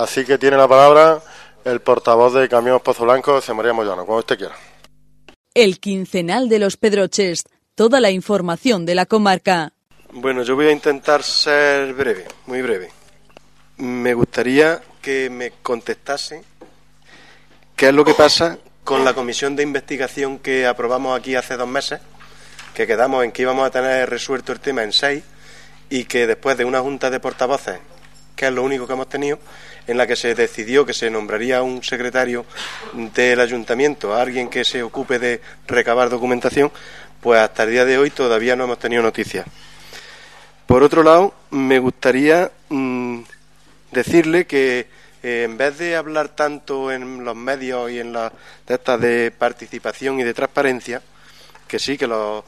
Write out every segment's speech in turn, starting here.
Así que tiene la palabra el portavoz de Camión Pozo Blanco, José María Moyano, como usted quiera. El quincenal de los Pedroches, toda la información de la comarca. Bueno, yo voy a intentar ser breve, muy breve. Me gustaría que me contestase qué es lo que pasa con la comisión de investigación que aprobamos aquí hace dos meses, que quedamos en que íbamos a tener resuelto el tema en seis y que después de una junta de portavoces, que es lo único que hemos tenido, en la que se decidió que se nombraría un secretario del ayuntamiento, a alguien que se ocupe de recabar documentación, pues hasta el día de hoy todavía no hemos tenido noticias. Por otro lado, me gustaría mm, decirle que eh, en vez de hablar tanto en los medios y en las de estas de participación y de transparencia, que sí, que los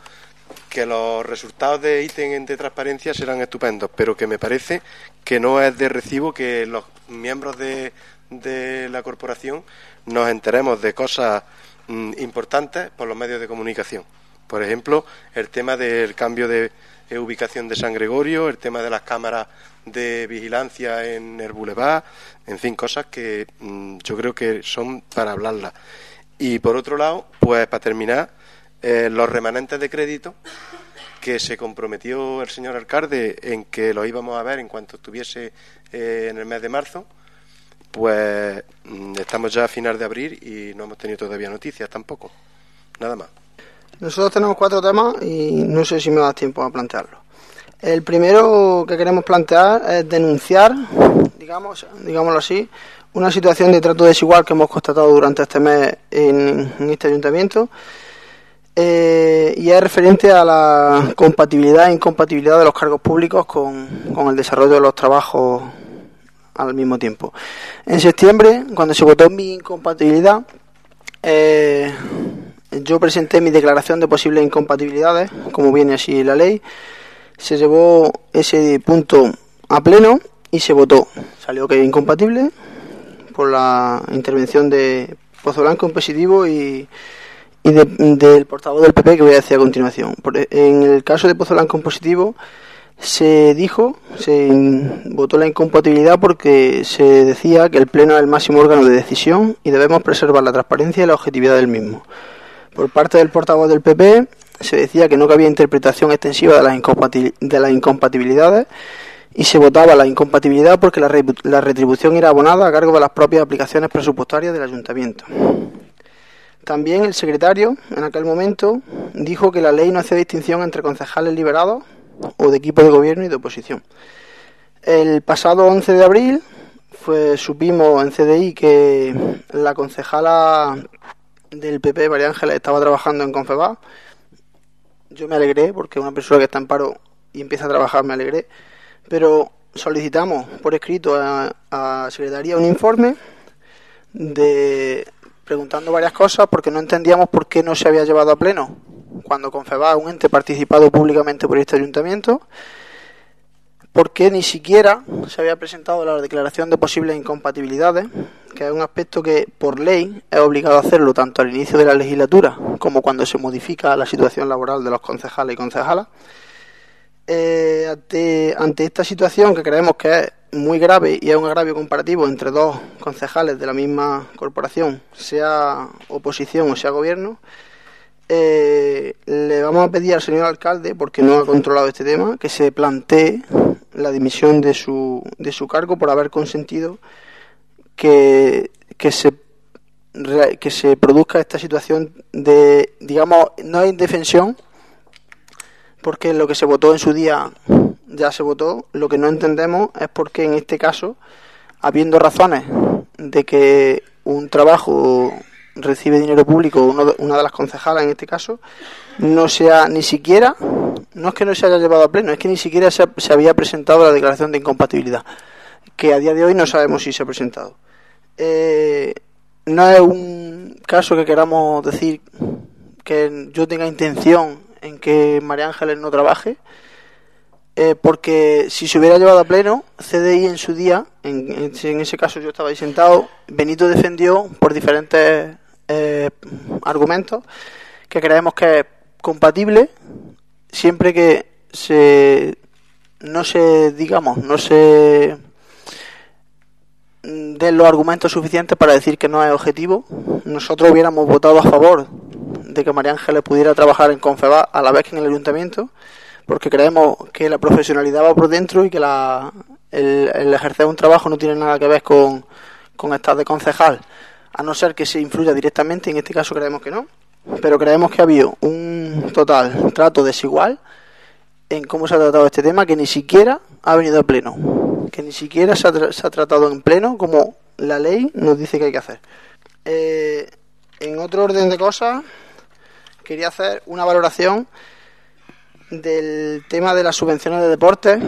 que los resultados de ítem de transparencia serán estupendos, pero que me parece que no es de recibo que los miembros de, de la corporación nos enteremos de cosas mm, importantes por los medios de comunicación. Por ejemplo, el tema del cambio de ubicación de San Gregorio, el tema de las cámaras de vigilancia en el Boulevard, en fin, cosas que mm, yo creo que son para hablarlas. Y por otro lado, pues para terminar, eh, los remanentes de crédito que se comprometió el señor alcalde en que lo íbamos a ver en cuanto estuviese eh, en el mes de marzo, pues mm, estamos ya a final de abril y no hemos tenido todavía noticias tampoco. Nada más. Nosotros tenemos cuatro temas y no sé si me da tiempo a plantearlos. El primero que queremos plantear es denunciar, digamos, digámoslo así, una situación de trato desigual que hemos constatado durante este mes en, este ayuntamiento eh, y es referente a la compatibilidad e incompatibilidad de los cargos públicos con, el desarrollo de los trabajos al mismo tiempo. En septiembre, cuando se votó mi incompatibilidad, eh, yo presenté mi declaración de posibles incompatibilidades, como viene así la ley. Se llevó ese punto a pleno y se votó. Salió que incompatible por la intervención de Pozo Blanco en positivo y, del portavoz del PP que voy a decir a continuación. En el caso de Pozo Blanco en positivo se dijo, se votó la incompatibilidad porque se decía que el Pleno es el máximo órgano de decisión y debemos preservar la transparencia y la objetividad del mismo. Por parte del portavoz del PP se decía que no cabía interpretación extensiva de las, de las incompatibilidades y se votaba la incompatibilidad porque la, la retribución era abonada a cargo de las propias aplicaciones presupuestarias del ayuntamiento. También el secretario, en aquel momento, dijo que la ley no hacía distinción entre concejales liberados o de equipo de gobierno y de oposición. El pasado 11 de abril fue, supimos en CDI que la concejala del PP, María Ángela, estaba trabajando en Confebas. Yo me alegré porque una persona que está en paro y empieza a trabajar me alegré. Pero solicitamos por escrito a, a Secretaría un informe de preguntando varias cosas porque no entendíamos por qué no se había llevado a pleno cuando Confebas un ente participado públicamente por este ayuntamiento porque ni siquiera se había presentado la declaración de posibles incompatibilidades, que es un aspecto que por ley es obligado a hacerlo tanto al inicio de la legislatura como cuando se modifica la situación laboral de los concejales y concejalas. Eh, ante, ante esta situación que creemos que es muy grave y es un agravio comparativo entre dos concejales de la misma corporación, sea oposición o sea gobierno, eh, le vamos a pedir al señor alcalde, porque no ha controlado este tema, que se plantee la dimisión de su, de su cargo por haber consentido que, que se que se produzca esta situación de, digamos, no hay indefensión, porque lo que se votó en su día ya se votó. Lo que no entendemos es por qué en este caso, habiendo razones de que un trabajo recibe dinero público, una de las concejalas en este caso, no sea ni siquiera, no es que no se haya llevado a pleno, es que ni siquiera se, había presentado la declaración de incompatibilidad, que a día de hoy no sabemos si se ha presentado. Eh, no es un caso que queramos decir que yo tenga intención en que María Ángeles no trabaje, eh, porque si se hubiera llevado a pleno, CDI en su día, en, en, ese caso yo estaba ahí sentado, Benito defendió por diferentes eh, argumentos que creemos que es compatible siempre que se no se digamos no se mm, den los argumentos suficientes para decir que no es objetivo. Nosotros hubiéramos votado a favor de que María Ángeles pudiera trabajar en Confeba a la vez que en el ayuntamiento, porque creemos que la profesionalidad va por dentro y que la, el, ejercer un trabajo no tiene nada que ver con, con estar de concejal, a no ser que se influya directamente, en este caso creemos que no, pero creemos que ha habido un total trato desigual en cómo se ha tratado este tema que ni siquiera ha venido a pleno, que ni siquiera se ha, tratado en pleno como la ley nos dice que hay que hacer. Eh, en otro orden de cosas, quería hacer una valoración del tema de las subvenciones de deporte,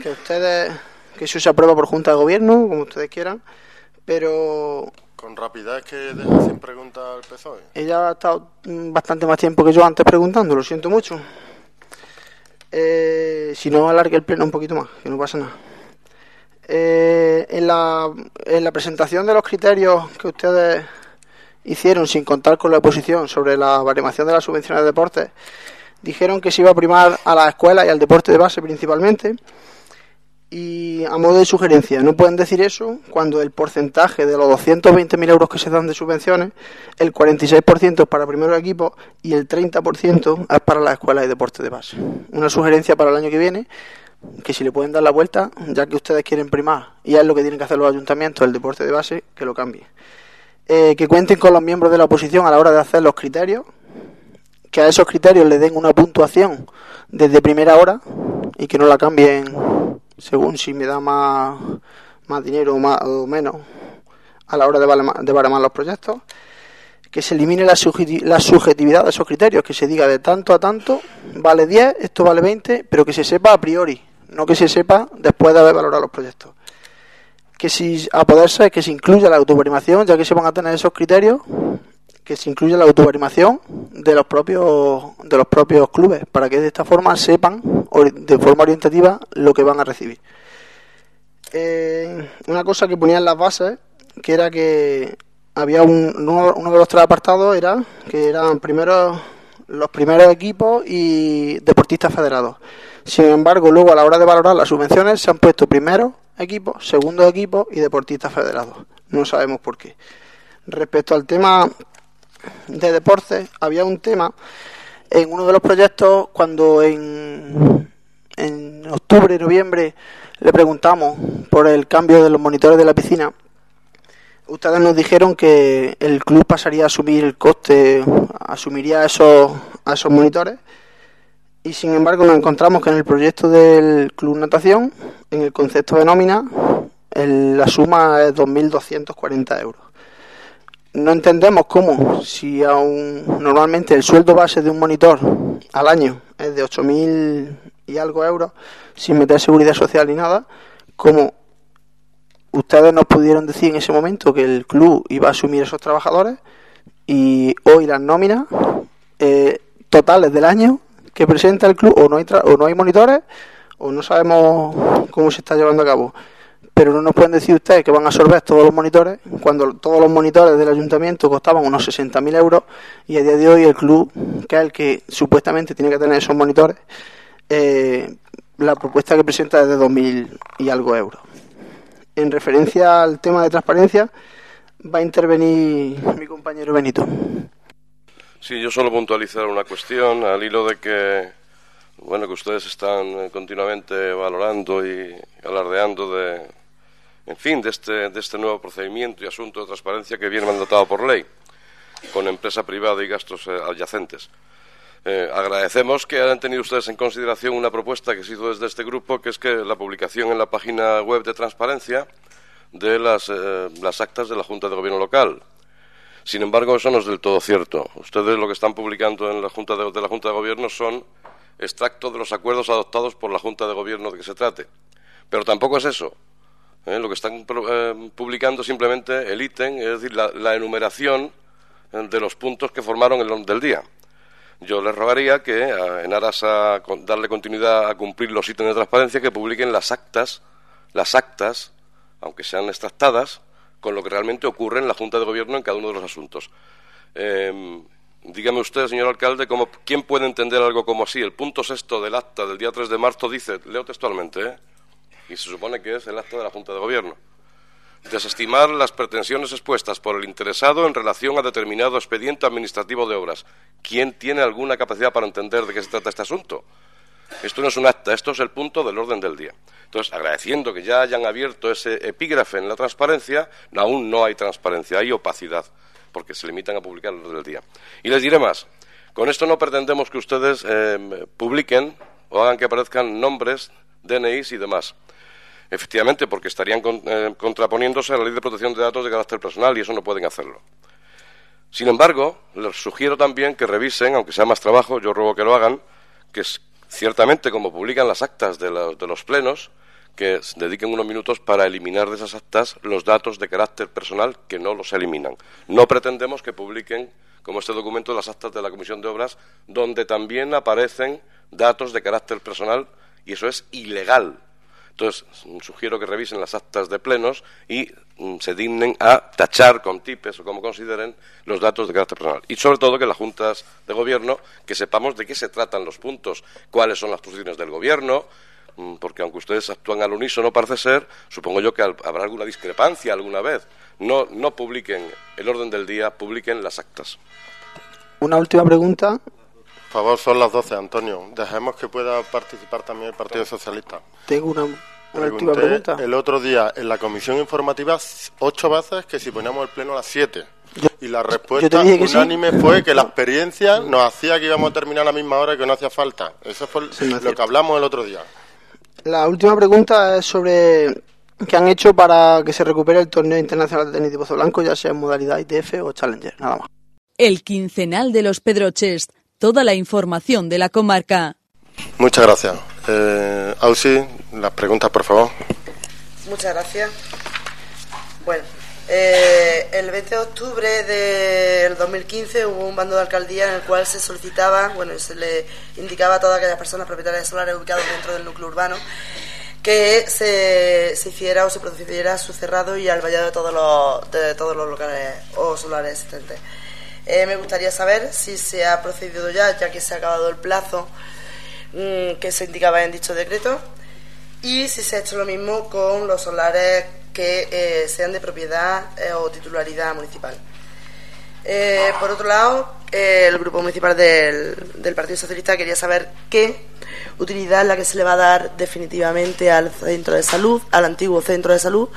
que ustedes, que eso se aprueba por Junta de Gobierno, como ustedes quieran, pero... Con rapidez que deja sin preguntar al PSOE. Ella ha estado bastante más tiempo que yo antes preguntando, lo siento mucho. Eh, si no, alargue el pleno un poquito más, que no pasa nada. Eh, en, la, en la presentación de los criterios que ustedes hicieron sin contar con la oposición sobre la baremación de las subvenciones de deporte, dijeron que se iba a primar a la escuela y al deporte de base principalmente. Y a modo de sugerencia, no pueden decir eso cuando el porcentaje de los 220.000 euros que se dan de subvenciones, el 46% es para primeros equipos y el 30% es para las escuelas y deporte de base. Una sugerencia para el año que viene, que si le pueden dar la vuelta, ya que ustedes quieren primar y es lo que tienen que hacer los ayuntamientos, el deporte de base, que lo cambie. Eh, que cuenten con los miembros de la oposición a la hora de hacer los criterios, que a esos criterios le den una puntuación desde primera hora y que no la cambien según si me da más, más dinero o, más, o menos a la hora de, baremar los proyectos, que se elimine la, la subjetividad de esos criterios, que se diga de tanto a tanto, vale 10, esto vale 20, pero que se sepa a priori, no que se sepa después de haber valorado los proyectos. Que si a poder ser que se incluya la autoprimación, ya que se van a tener esos criterios, que se incluya la autoprimación de los propios de los propios clubes para que de esta forma sepan de forma orientativa lo que van a recibir. Eh, una cosa que ponía en las bases que era que había un, uno, de los tres apartados era que eran primero los primeros equipos y deportistas federados. Sin embargo luego a la hora de valorar las subvenciones se han puesto primeros equipos segundos equipos y deportistas federados. No sabemos por qué. Respecto al tema de deportes había un tema en uno de los proyectos cuando en, en octubre, noviembre le preguntamos por el cambio de los monitores de la piscina. Ustedes nos dijeron que el club pasaría a asumir el coste, asumiría esos, a esos monitores y sin embargo nos encontramos que en el proyecto del club natación, en el concepto de nómina, la suma es 2.240 euros no entendemos cómo, si aún normalmente el sueldo base de un monitor al año es de 8.000 y algo euros, sin meter seguridad social ni nada, como ustedes nos pudieron decir en ese momento que el club iba a asumir esos trabajadores y hoy las nóminas eh, totales del año que presenta el club o no hay o no hay monitores o no sabemos cómo se está llevando a cabo pero no nos pueden decir ustedes que van a absorber todos los monitores cuando todos los monitores del ayuntamiento costaban unos 60.000 euros y a día de hoy el club, que es el que supuestamente tiene que tener esos monitores, eh, la propuesta que presenta es de 2.000 y algo euros. En referencia al tema de transparencia, va a intervenir mi compañero Benito. Sí, yo solo puntualizar una cuestión al hilo de que bueno que ustedes están eh, continuamente valorando y alardeando de en fin, de este, de este nuevo procedimiento y asunto de transparencia que viene mandatado por ley, con empresa privada y gastos eh, adyacentes. Eh, agradecemos que hayan tenido ustedes en consideración una propuesta que se hizo desde este grupo, que es que la publicación en la página web de transparencia de las, eh, las actas de la Junta de Gobierno local. Sin embargo, eso no es del todo cierto. Ustedes lo que están publicando en la Junta de, la Junta de Gobierno son extractos de los acuerdos adoptados por la Junta de Gobierno de que se trate. Pero tampoco es eso. ¿Eh? lo que están eh, publicando simplemente el ítem, es decir, la, enumeración eh, de los puntos que formaron el del día. Yo les rogaría que, en aras a darle continuidad a cumplir los ítems de transparencia, que publiquen las actas, las actas, aunque sean extractadas, con lo que realmente ocurre en la Junta de Gobierno en cada uno de los asuntos. Em, dígame usted, señor alcalde, cómo, ¿quién puede entender algo como así? El punto sexto del acta del día 3 de marzo dice, leo textualmente, ¿eh? Y se supone que es el acto de la Junta de Gobierno. Desestimar las pretensiones expuestas por el interesado en relación a determinado expediente administrativo de obras. ¿Quién tiene alguna capacidad para entender de qué se trata este asunto? Esto no es un acta, esto es el punto del orden del día. Entonces, agradeciendo que ya hayan abierto ese epígrafe en la transparencia, aún no hay transparencia, hay opacidad, porque se limitan a publicar el orden del día. Y les diré más. Con esto no pretendemos que ustedes eh, publiquen o hagan que aparezcan nombres, DNIs y demás. Efectivamente, porque estarían eh, contraponiéndose a la ley de protección de datos de carácter personal y eso no pueden hacerlo. Sin embargo, les sugiero también que revisen, aunque sea más trabajo, yo ruego que lo hagan, que ciertamente como publican las actas de los, plenos, que dediquen unos minutos para eliminar de esas actas los datos de carácter personal que no los eliminan. No pretendemos que publiquen, como este documento, las actas de la Comisión de Obras, donde también aparecen datos de carácter personal y eso es ilegal. Entonces, sugiero que revisen las actas de plenos y mm, se dignen a tachar con tipes o como consideren los datos de carácter personal. Y sobre todo que las juntas de gobierno, que sepamos de qué se tratan los puntos, cuáles son las posiciones del gobierno, mm, porque aunque ustedes actúan al unísono, parece ser, supongo yo que habrá alguna discrepancia alguna vez. No, no publiquen el orden del día, publiquen las actas. Una última pregunta. Por favor, son las 12, Antonio. Dejemos que pueda participar también el Partido Socialista. Tengo una, última pregunta. El otro día en la comisión informativa, ocho veces que si poníamos el pleno a las siete. y la respuesta unánime fue que la experiencia nos hacía que íbamos a terminar a la misma hora y que no hacía falta. Eso fue lo que hablamos el otro día. La última pregunta es sobre qué han hecho para que se recupere el torneo internacional de tenis de Pozo Blanco, ya sea en modalidad ITF o Challenger, nada más. El quincenal de los Pedroches toda la información de la comarca. Muchas gracias. Eh, Ausi, las preguntas, por favor. Muchas gracias. Bueno, eh, el 20 de octubre del 2015 hubo un bando de alcaldía en el cual se solicitaba, bueno, se le indicaba a todas aquellas personas propietarias de solares ubicados dentro del núcleo urbano que se, se hiciera o se procediera a su cerrado y al vallado de todos los, de todos los locales o solares existentes. Eh, me gustaría saber si se ha procedido ya, ya que se ha acabado el plazo mm, que se indicaba en dicho decreto, y si se ha hecho lo mismo con los solares que eh, sean de propiedad eh, o titularidad municipal. por otro lado, el grupo municipal del, del, Partido Socialista quería saber qué utilidad es la que se le va a dar definitivamente al centro de salud, al antiguo centro de salud,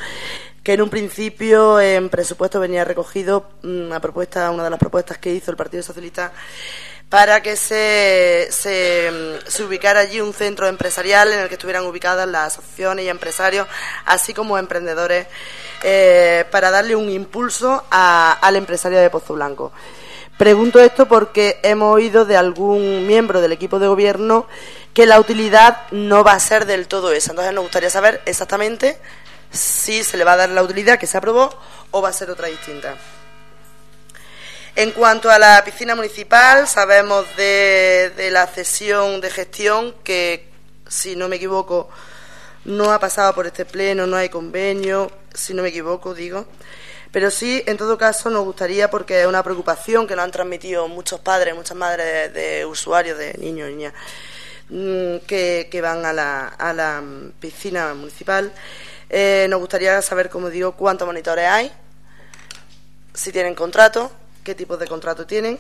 que en un principio en presupuesto venía recogido una mm, propuesta, una de las propuestas que hizo el Partido Socialista para que se, mm, se, ubicara allí un centro empresarial en el que estuvieran ubicadas las asociaciones y empresarios, así como emprendedores, eh, para darle un impulso al empresario de Pozo Blanco. Pregunto esto porque hemos oído de algún miembro del equipo de gobierno que la utilidad no va a ser del todo esa. Entonces nos gustaría saber exactamente si se le va a dar la utilidad que se aprobó o va a ser otra distinta. En cuanto a la piscina municipal, sabemos de, la cesión de gestión que, si no me equivoco, no ha pasado por este pleno, no hay convenio, si no me equivoco, digo. Pero sí, en todo caso, nos gustaría, porque es una preocupación que nos han transmitido muchos padres, muchas madres de, usuarios, de niños y niñas, mm, que, que van a la, a la piscina municipal, eh, nos gustaría saber, como digo, cuántos monitores hay, si tienen contrato, qué tipo de contrato tienen.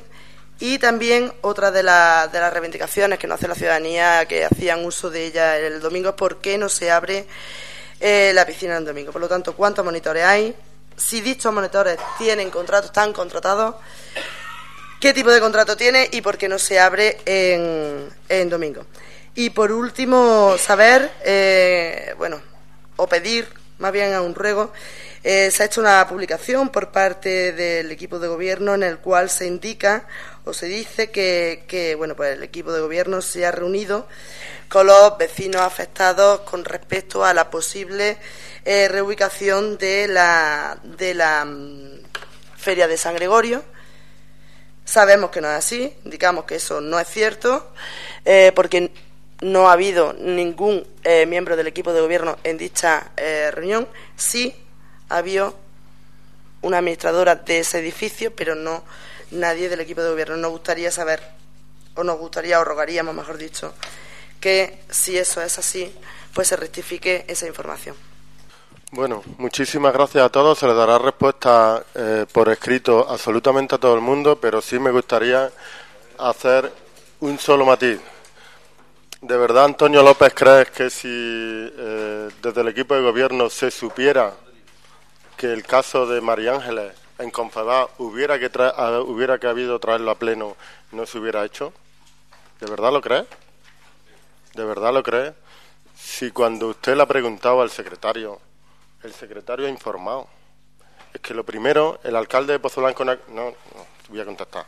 Y también otra de, de las reivindicaciones que nos hace la ciudadanía que hacían uso de ella el domingo es por qué no se abre eh, la piscina el domingo. Por lo tanto, cuántos monitores hay, si dichos monitores tienen contrato, están contratados, qué tipo de contrato tiene y por qué no se abre en, en domingo. Y por último, saber, eh, bueno, o pedir, más bien a un ruego, eh, se ha hecho una publicación por parte del equipo de gobierno en el cual se indica o se dice que, bueno, pues el equipo de gobierno se ha reunido con los vecinos afectados con respecto a la posible eh, reubicación de la, de la mm, Feria de San Gregorio. Sabemos que no es así, indicamos que eso no es cierto, eh, porque no ha habido ningún eh, miembro del equipo de gobierno en dicha eh, reunión. Sí ha habido una administradora de ese edificio, pero no nadie del equipo de gobierno. Nos gustaría saber, o nos gustaría, o rogaríamos, mejor dicho, que si eso es así, pues se rectifique esa información. Bueno, muchísimas gracias a todos. Se les dará respuesta eh, por escrito absolutamente a todo el mundo, pero sí me gustaría hacer un solo matiz. ¿De verdad, Antonio López, crees que si eh, desde el equipo de gobierno se supiera que el caso de María Ángeles en Confebas hubiera que, hubiera que habido traerlo a pleno, no se hubiera hecho? ¿De verdad lo crees? ¿De verdad lo crees? Si cuando usted le ha preguntado al secretario, el secretario ha informado. Es que lo primero, el alcalde de Pozo Blanco no, no, voy a contestar.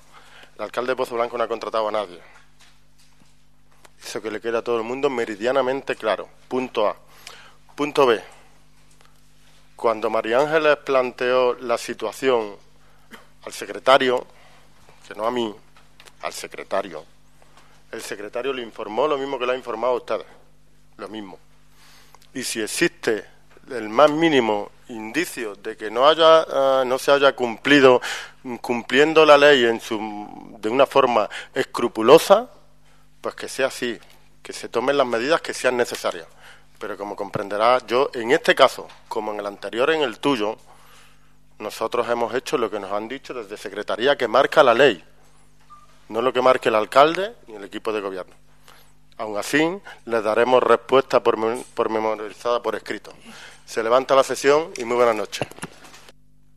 El alcalde de Pozo Blanco no ha contratado a nadie. Eso que le queda a todo el mundo meridianamente claro. Punto A. Punto B. Cuando María Ángeles planteó la situación al secretario, que no a mí, al secretario, el secretario le informó lo mismo que le ha informado a ustedes, lo mismo. Y si existe el más mínimo indicio de que no haya eh, no se haya cumplido cumpliendo la ley en su, de una forma escrupulosa, pues que sea así, que se tomen las medidas que sean necesarias. Pero como comprenderás, yo en este caso, como en el anterior, en el tuyo, nosotros hemos hecho lo que nos han dicho desde Secretaría que marca la ley, no lo que marque el alcalde ni el equipo de gobierno. Aún así, les daremos respuesta por, por memorizada por escrito. Se levanta la sesión y muy buenas noches.